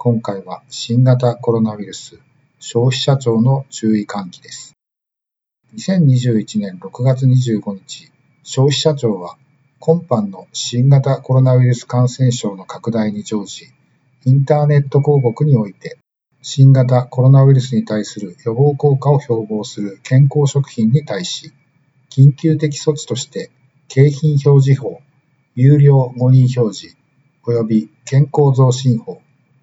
今回は新型コロナウイルス消費者庁の注意喚起です。2021年6月25日、消費者庁は今般の新型コロナウイルス感染症の拡大に乗じ、インターネット広告において新型コロナウイルスに対する予防効果を標榜する健康食品に対し、緊急的措置として景品表示法、有料誤認表示、及び健康増進法、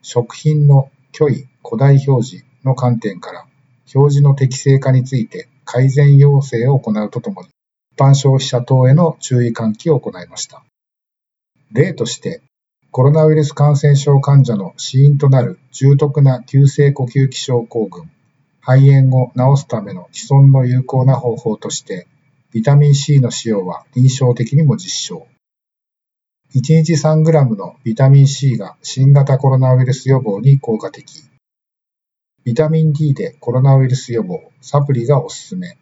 食品の虚偽、古代表示の観点から、表示の適正化について改善要請を行うとともに、一般消費者等への注意喚起を行いました。例として、コロナウイルス感染症患者の死因となる重篤な急性呼吸器症候群、肺炎を治すための既存の有効な方法として、ビタミン C の使用は臨床的にも実証。1日 3g のビタミン C が新型コロナウイルス予防に効果的。ビタミン D でコロナウイルス予防、サプリがおすすめ。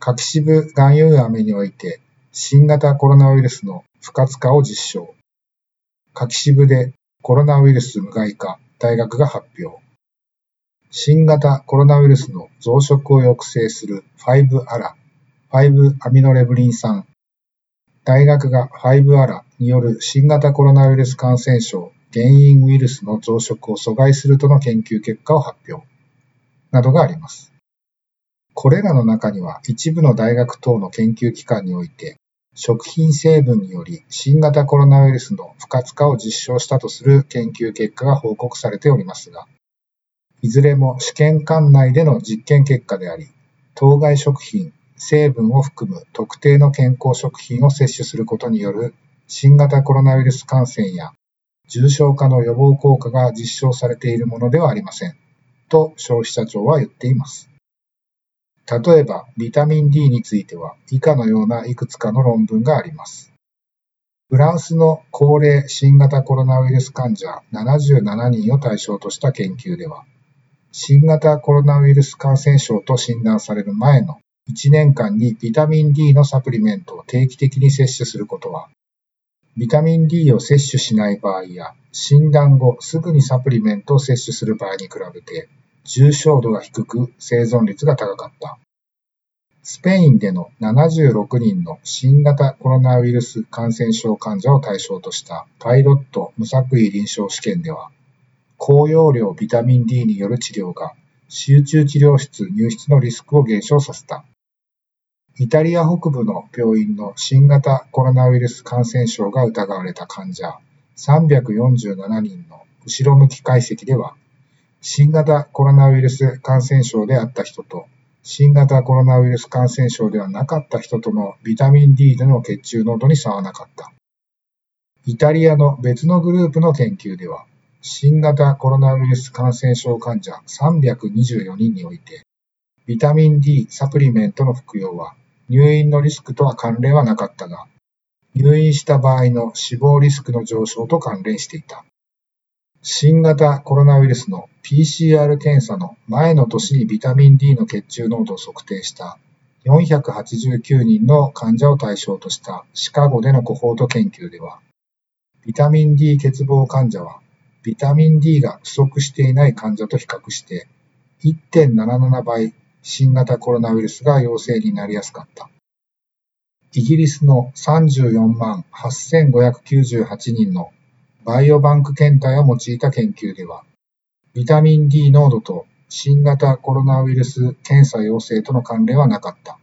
柿渋含有飴において新型コロナウイルスの不活化を実証。柿渋でコロナウイルス無害化、大学が発表。新型コロナウイルスの増殖を抑制する5アラ、5アミノレブリン酸大学が5アラによる新型コロナウイルス感染症原因ウイルスの増殖を阻害するとの研究結果を発表などがあります。これらの中には一部の大学等の研究機関において食品成分により新型コロナウイルスの不活化を実証したとする研究結果が報告されておりますが、いずれも試験管内での実験結果であり、当該食品成分を含む特定の健康食品を摂取することによる新型コロナウイルス感染や重症化の予防効果が実証されているものではありません。と消費者庁は言っています。例えば、ビタミン D については以下のようないくつかの論文があります。フランスの高齢新型コロナウイルス患者77人を対象とした研究では、新型コロナウイルス感染症と診断される前の1年間にビタミン D のサプリメントを定期的に摂取することは、ビタミン D を摂取しない場合や、診断後すぐにサプリメントを摂取する場合に比べて、重症度が低く生存率が高かった。スペインでの76人の新型コロナウイルス感染症患者を対象としたパイロット無作為臨床試験では、高容量ビタミン D による治療が集中治療室入室のリスクを減少させた。イタリア北部の病院の新型コロナウイルス感染症が疑われた患者347人の後ろ向き解析では、新型コロナウイルス感染症であった人と新型コロナウイルス感染症ではなかった人とのビタミン D での血中濃度に差はなかった。イタリアの別のグループの研究では、新型コロナウイルス感染症患者324人において、ビタミン D サプリメントの服用は入院のリスクとは関連はなかったが、入院した場合の死亡リスクの上昇と関連していた。新型コロナウイルスの PCR 検査の前の年にビタミン D の血中濃度を測定した489人の患者を対象としたシカゴでのコホート研究では、ビタミン D 欠乏患者はビタミン D が不足していない患者と比較して1.77倍新型コロナウイルスが陽性になりやすかった。イギリスの34万8598人のバイオバンク検体を用いた研究では、ビタミン D 濃度と新型コロナウイルス検査陽性との関連はなかった。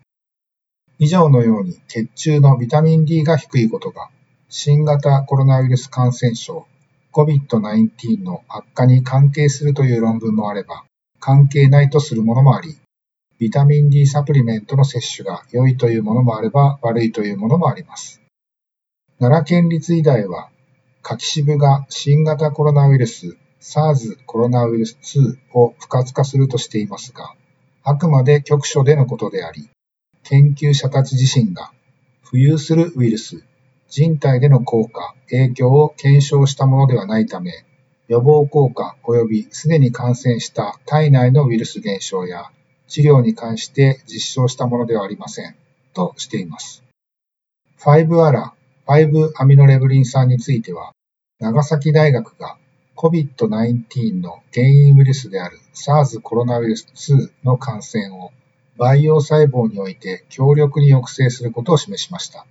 以上のように血中のビタミン D が低いことが、新型コロナウイルス感染症 COVID-19 の悪化に関係するという論文もあれば、関係ないとするものもあり、ビタミン D サプリメントの摂取が良いというものもあれば悪いというものもあります。奈良県立医大は、柿渋が新型コロナウイルス SARS コロナウイルス2を不活化するとしていますが、あくまで局所でのことであり、研究者たち自身が浮遊するウイルス、人体での効果、影響を検証したものではないため、予防効果及びすでに感染した体内のウイルス減少や治療に関して実証したものではありません、としています。5アラ、5アミノレブリン酸については、長崎大学が COVID-19 の原因ウイルスである SARS コロナウイルス2の感染を培養細胞において強力に抑制することを示しました。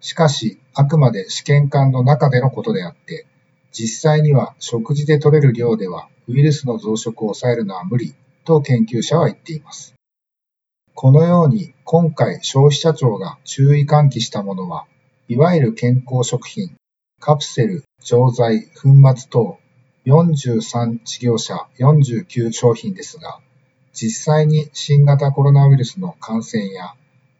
しかし、あくまで試験管の中でのことであって、実際には食事で取れる量ではウイルスの増殖を抑えるのは無理と研究者は言っています。このように今回消費者庁が注意喚起したものは、いわゆる健康食品、カプセル、錠剤、粉末等43事業者49商品ですが、実際に新型コロナウイルスの感染や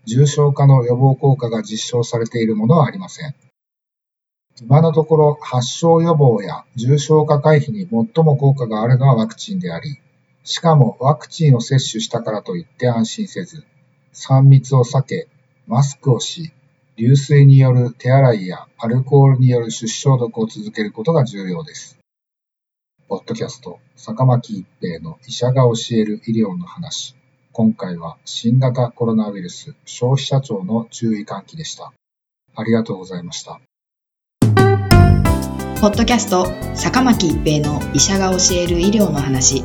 重症化の予防効果が実証されているものはありません。今のところ発症予防や重症化回避に最も効果があるのはワクチンであり、しかもワクチンを接種したからといって安心せず、3密を避け、マスクをし、流水による手洗いやアルコールによる手指消毒を続けることが重要です。ポッドキャスト、坂巻一平の医者が教える医療の話。今回は新型コロナウイルス消費者庁の注意喚起でした。ありがとうございました。ポッドキャスト坂巻一平の医者が教える医療の話。